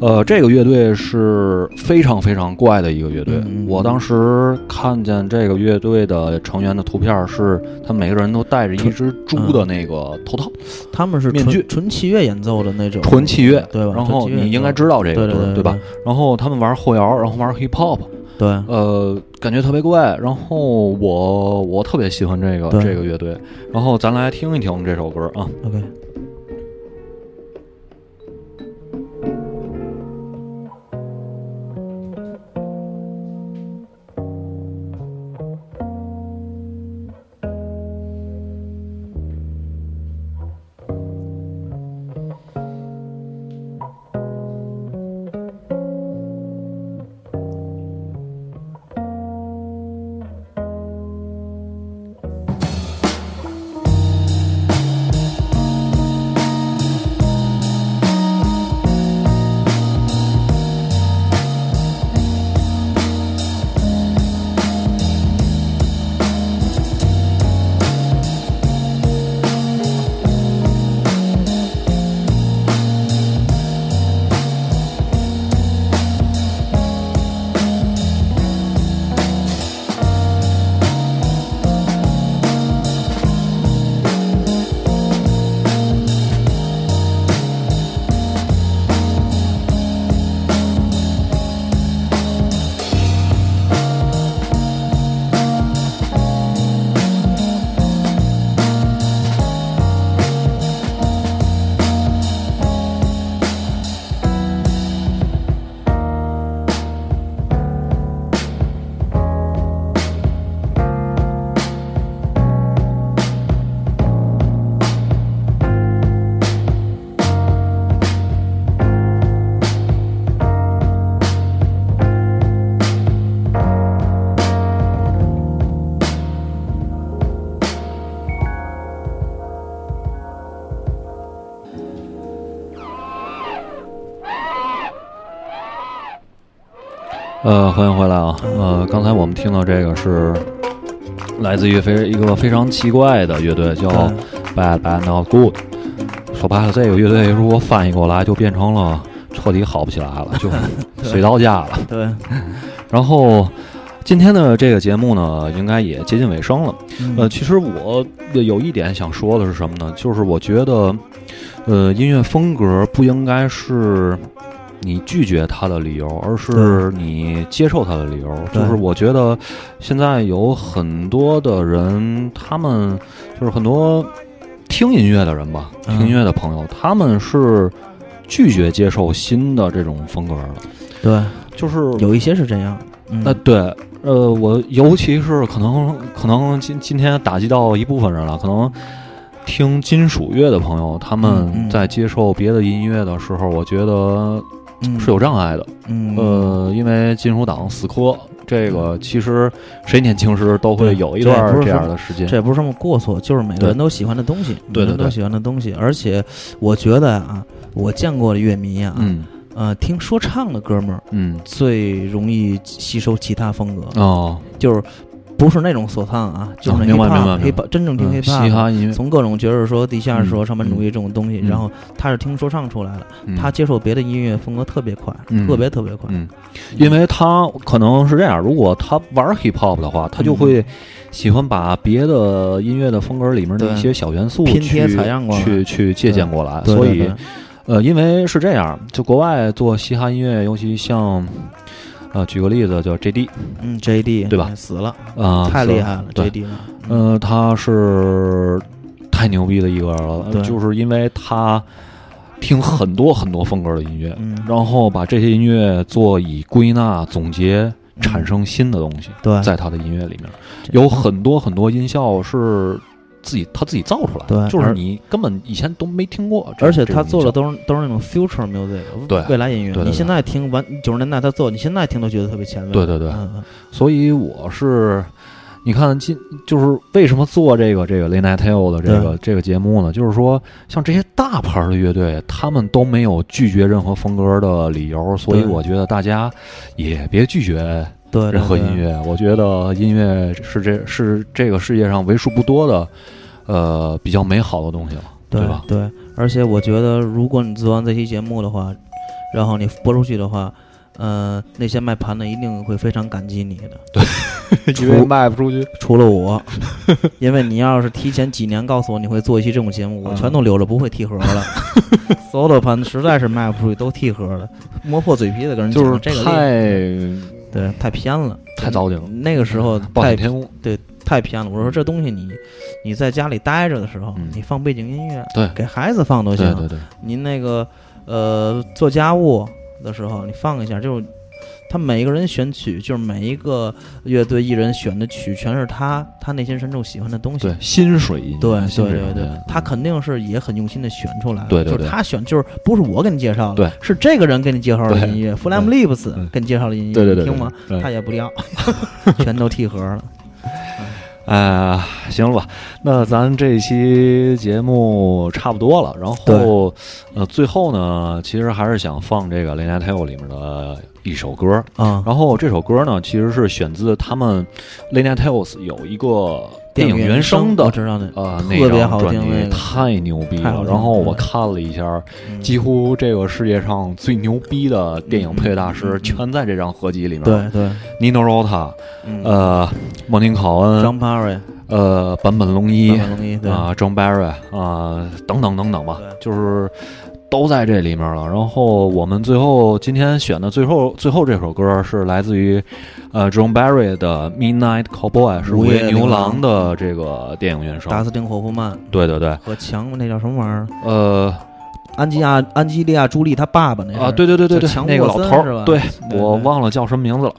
呃，这个乐队是非常非常怪的一个乐队。我当时看见这个乐队的成员的图片是，他们每个人都戴着一只猪的那个头套，他们是面具纯纯器乐演奏的那种，纯器乐，对吧？然后你应该知道这个对对吧？？然后他们玩后摇，然后玩 hip hop，对，呃，感觉特别怪。然后我我特别喜欢这个这个乐队。然后咱来听一听这首歌啊。OK。听到这个是来自于非一个非常奇怪的乐队，叫 Bad Bad Not Good。说白了，这个乐队如果翻译过来，就变成了彻底好不起来了，就水到家了。对，然后今天的这个节目呢，应该也接近尾声了。呃，其实我有一点想说的是什么呢？就是我觉得，呃，音乐风格不应该是你拒绝他的理由，而是你接受他的理由。就是我觉得现在有很多的人，他们就是很多听音乐的人吧，嗯听音乐的朋友，他们是拒绝接受新的这种风格的。对，就是有一些是这样。嗯，呃，对，呃，我尤其是可能可能今今天打击到一部分人了，可能听金属乐的朋友，他嗯们嗯在接受别的音乐的时候，我觉得嗯是有障碍的。嗯呃，因为金属党死磕。这个其实谁年轻时都会有一段这样的时间。这也不是什么过错，就是每个人都喜欢的东西，每对对对个人都喜欢的东西。而且我觉得啊，我见过的乐迷啊，嗯呃，听说唱的哥们儿嗯最容易吸收其他风格，哦，就是不是那种索唱啊，就是 hip hop 真正听嗯 hip hop，从各种爵士说、地下说、嗯上班主义这种东西，嗯然后他是听说唱出来的，嗯。他接受别的音乐风格特别快，嗯。特别特别快。嗯，因为他可能是这样，如果他玩 hip hop 的话，他就会喜欢把别的音乐的风格里面的一些小元素拼贴去采样过来。去去借鉴过来，所以呃，因为是这样，就国外做嘻哈音乐，尤其像呃，举个例子叫 J.D. 嗯，J.D. 对吧死了啊，是太厉害了，J.D. 嗯。呃，他是太牛逼的一个人了，就是因为他听很多很多风格的音乐，嗯然后把这些音乐做以归纳总结，产生新的东西。对在他的音乐里面，有很多很多音效是自己他自己造出来的，就是你根本以前都没听过。而且他做的都是都是那种 future music，对未来音乐。你现在听完九十年代他做，你现在听都觉得特别前卫。对对对所以我是，你看今就是为什么做这个这个 Late Night Tale 的这个这个节目呢？就是说，像这些大牌的乐队，他们都没有拒绝任何风格的理由，所以我觉得大家也别拒绝对对任何音乐。我觉得音乐是这是这个世界上为数不多的，呃，比较美好的东西了，对吧？对，而且我觉得，如果你做完这期节目的话，然后你播出去的话，呃，那些卖盘的一定会非常感激你的。对，<laughs> 除因为卖不出去，除了我，<laughs> 因为你要是提前几年告诉我你会做一期这种节目，我全都留着不会替盒了。<laughs> 所有的盘实在是卖不出去，都替盒了，磨破嘴皮子跟人讲就是这个太对太偏了，太糟践了。那个时候太暴殄天物，对，太偏了。我说这东西你你在家里待着的时候，嗯你放背景音乐，对给孩子放都行。对对对，您那个呃做家务的时候，你放一下，就是他每一个人选曲，就是每一个乐队艺人选的曲，全是他他内心深处喜欢的东西。对心水音乐，对对对对他肯定是也很用心的选出来的。对对对就是他选，就是不是我给你介绍的，对是这个人给你介绍的音乐，Flam Lips 给你介绍的音乐，对对对你听吗？他也不要，<laughs> 全都替盒了。哎，行了吧？那咱这期节目差不多了。然后，呃，最后呢，其实还是想放这个《雷奈泰 l 里面的一首歌。啊。然后这首歌呢，其实是选自他们 Late Night Tales 有一个电影原声的，我知道的，呃，那特别好张专辑听太牛逼了。然后我看了一下，嗯几乎这个世界上最牛逼的电影配乐大师全在这张合集里面。对对，Nino Rota，嗯。呃，莫宁考恩，John Barry，呃，坂本龙一，坂本龙一啊，John Barry 啊，等等等等吧，就是都在这里面了。然后我们最后今天选的最后最后这首歌是来自于呃 John Barry 的《Midnight Cowboy》，是《午午夜夜牛郎》的这个电影原声。达斯汀·霍夫曼对对对，和强那叫什么玩意儿？呃，安吉亚安吉利亚朱莉她爸爸那是啊，对对对对对，强那个老头儿，森是吧？对对我忘了叫什么名字了。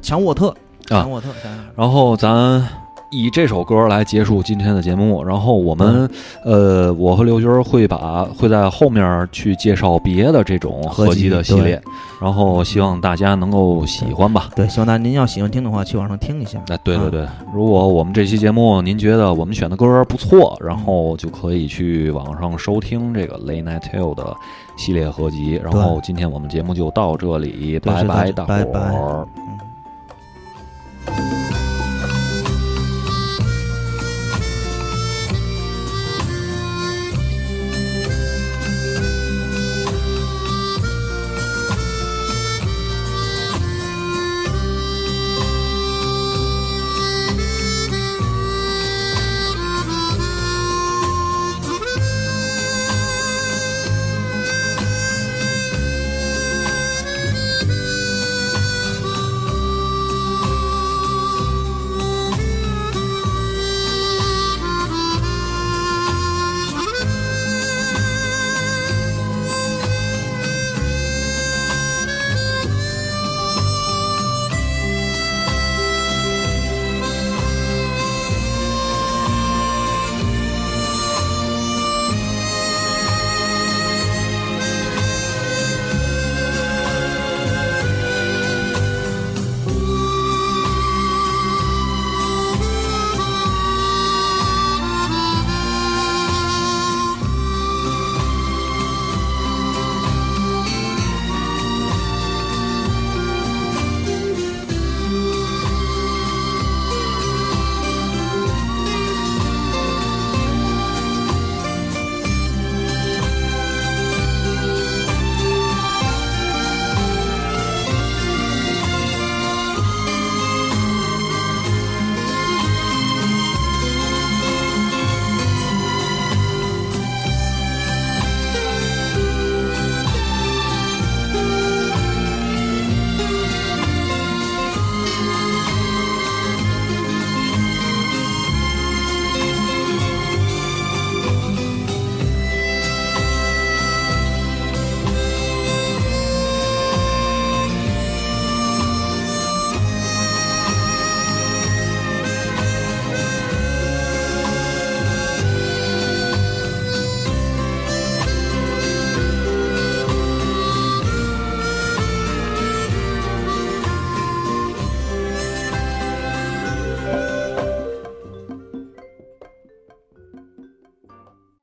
强沃特，啊强沃特，然后咱以这首歌来结束今天的节目。然后我们，呃，我和刘军会把会在后面去介绍别的这种合集的系列，然后希望大家能够喜欢吧。对，希望大家您要喜欢听的话，去网上听一下。哎，对对对，如果我们这期节目您觉得我们选的歌不错，然后就可以去网上收听这个 Late Night Tale 的系列合集。然后今天我们节目就到这里，拜拜，大伙的拜拜儿。嗯。